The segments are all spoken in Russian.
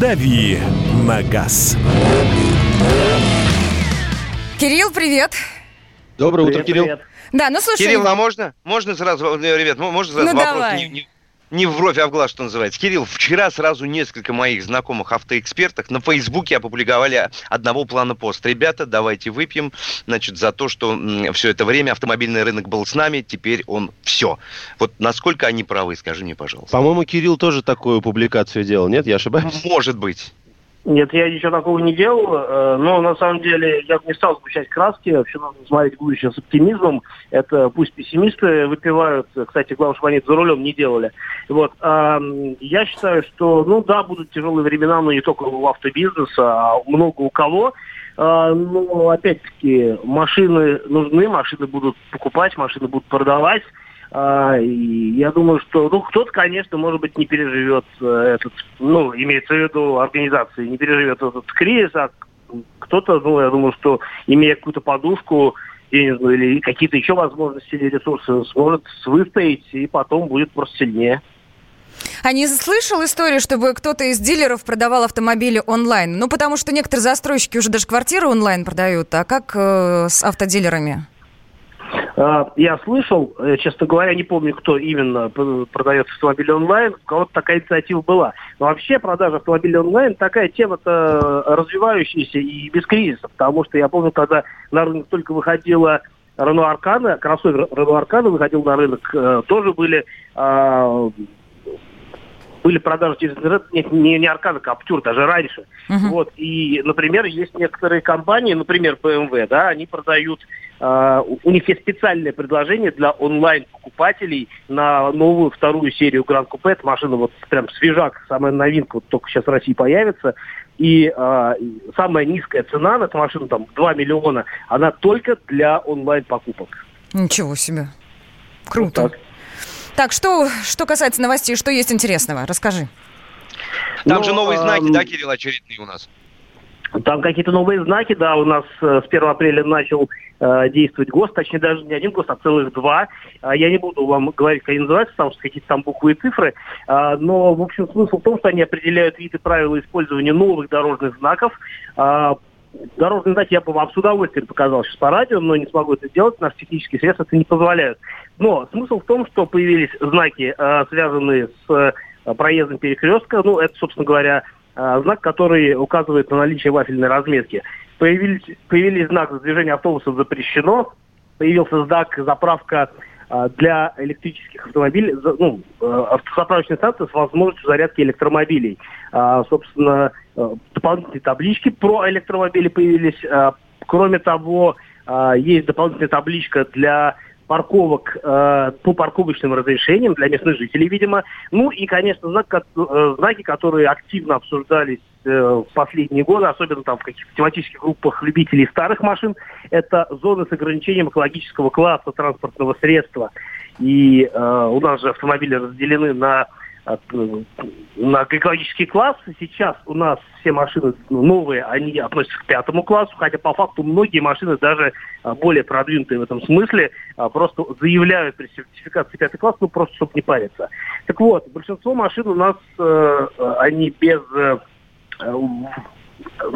«Дави на газ». Кирилл, привет. Доброе утро, Кирилл. Привет. Да, ну слушай. Кирилл, а можно? Можно сразу, э, ребят, мо- можно сразу Ну, вопрос давай. не, не- не в бровь, а в глаз, что называется. Кирилл, вчера сразу несколько моих знакомых автоэкспертов на Фейсбуке опубликовали одного плана пост. Ребята, давайте выпьем, значит, за то, что все это время автомобильный рынок был с нами, теперь он все. Вот насколько они правы, скажи мне, пожалуйста. По-моему, Кирилл тоже такую публикацию делал, нет? Я ошибаюсь? Может быть. Нет, я ничего такого не делал, э, но на самом деле я бы не стал сгущать краски, вообще нужно смотреть будущее с оптимизмом. Это пусть пессимисты выпивают, кстати, главное, чтобы они за рулем не делали. Вот. а, Я считаю, что, ну да, будут тяжелые времена, но не только у автобизнеса, а много у кого. А, Но опять-таки машины нужны, машины будут покупать, машины будут продавать. А, И я думаю, что ну, кто-то, конечно, может быть, не переживет э, этот, ну, имеется в виду организации, не переживет этот кризис, а кто-то, ну, я думаю, что имея какую-то подушку денежную или какие-то еще возможности или ресурсы, сможет выстоять и потом будет просто сильнее. А не слышал историю, чтобы кто-то из дилеров продавал автомобили онлайн? Ну, потому что некоторые застройщики уже даже квартиры онлайн продают. А как э, с автодилерами? А, Я слышал, э, честно говоря, не помню, кто именно продает автомобили онлайн, у кого-то такая инициатива была. Но вообще продажа автомобилей онлайн такая тема-то развивающаяся и без кризиса, потому что я помню, когда на рынок только выходила Рено Аркана, кроссовер Рено Аркана выходил на рынок, э, тоже были а, были продажи через интернет, нет, не, не Аркана, а Аптюр, даже раньше. Мгм. Вот, и, например, есть некоторые компании, например, BMW, да, они продают, э, у них есть специальное предложение для онлайн-покупателей на новую вторую серию Гранд Купе. Это машина вот прям свежак, самая новинка, вот только сейчас в России появится. И э, самая низкая цена на эту машину, там, 2 миллиона, она только для онлайн-покупок. Ничего себе. Круто. Вот так. Так, что, что касается новостей, что есть интересного? Расскажи. Там Ну, же новые знаки, да, Кирилл, очередные у нас? Там какие-то новые знаки, да, у нас э, с 1 апреля начал э, действовать ГОСТ, точнее даже не один ГОСТ, а целых два. А я не буду вам говорить, как они называются, потому что какие-то там буквы и цифры. А, но, в общем, смысл в том, что они определяют виды правила использования новых дорожных знаков. А, Дорожные знаки я бы вам с удовольствием показал сейчас по радио, но не смогу это сделать, наши технические средства это не позволяют. Но смысл в том, что появились знаки, э, связанные с э, проездом перекрестка. Ну, это, собственно говоря, э, знак, который указывает на наличие вафельной разметки. Появились, появились знак движение автобусов запрещено, появился знак заправка для электрических автомобилей, ну, э, автозаправочной станции с возможностью зарядки электромобилей. А, собственно, э, дополнительные таблички про электромобили появились. А, Кроме того, а, есть дополнительная табличка для парковок э, по парковочным разрешениям для местных жителей, видимо. Ну и, конечно, знак, э, знаки, которые активно обсуждались э, в последние годы, особенно там в каких-то тематических группах любителей старых машин, это зоны с ограничением экологического класса транспортного средства. И э, у нас же автомобили разделены на на экологический класс. Сейчас у нас все машины новые, они относятся к пятому классу, хотя по факту многие машины даже а, более продвинутые в этом смысле а, просто заявляют при сертификации пятый класс, ну просто чтобы не париться. Так вот, большинство машин у нас, э, э, они без э, э,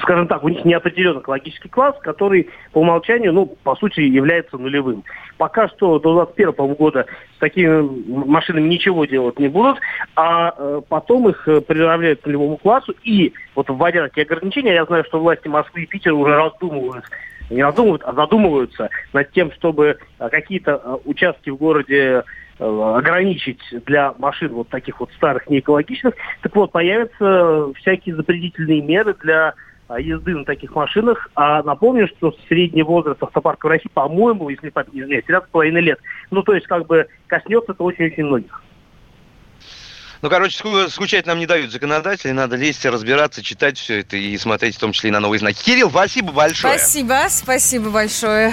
скажем так, у них не определен экологический класс, который по умолчанию, ну, по сути, является нулевым. Пока что до 2021 года с такими машинами ничего делать не будут, а э, потом их э, приравняют к нулевому классу, и вот вводя такие ограничения, я знаю, что власти Москвы и Питера уже раздумывают, не раздумывают, а задумываются над тем, чтобы э, какие-то участки в городе ограничить для машин вот таких вот старых, неэкологичных. Так вот, появятся всякие запретительные меры для а, езды на таких машинах. А напомню, что средний возраст автопарка в России, по-моему, если не изменяет, 13,5 лет. Ну, то есть, как бы, коснется это очень-очень многих. Ну, короче, ску- скучать нам не дают законодатели, надо лезть, разбираться, читать все это и смотреть в том числе и на новые знаки. Кирилл, спасибо большое. Спасибо, спасибо большое.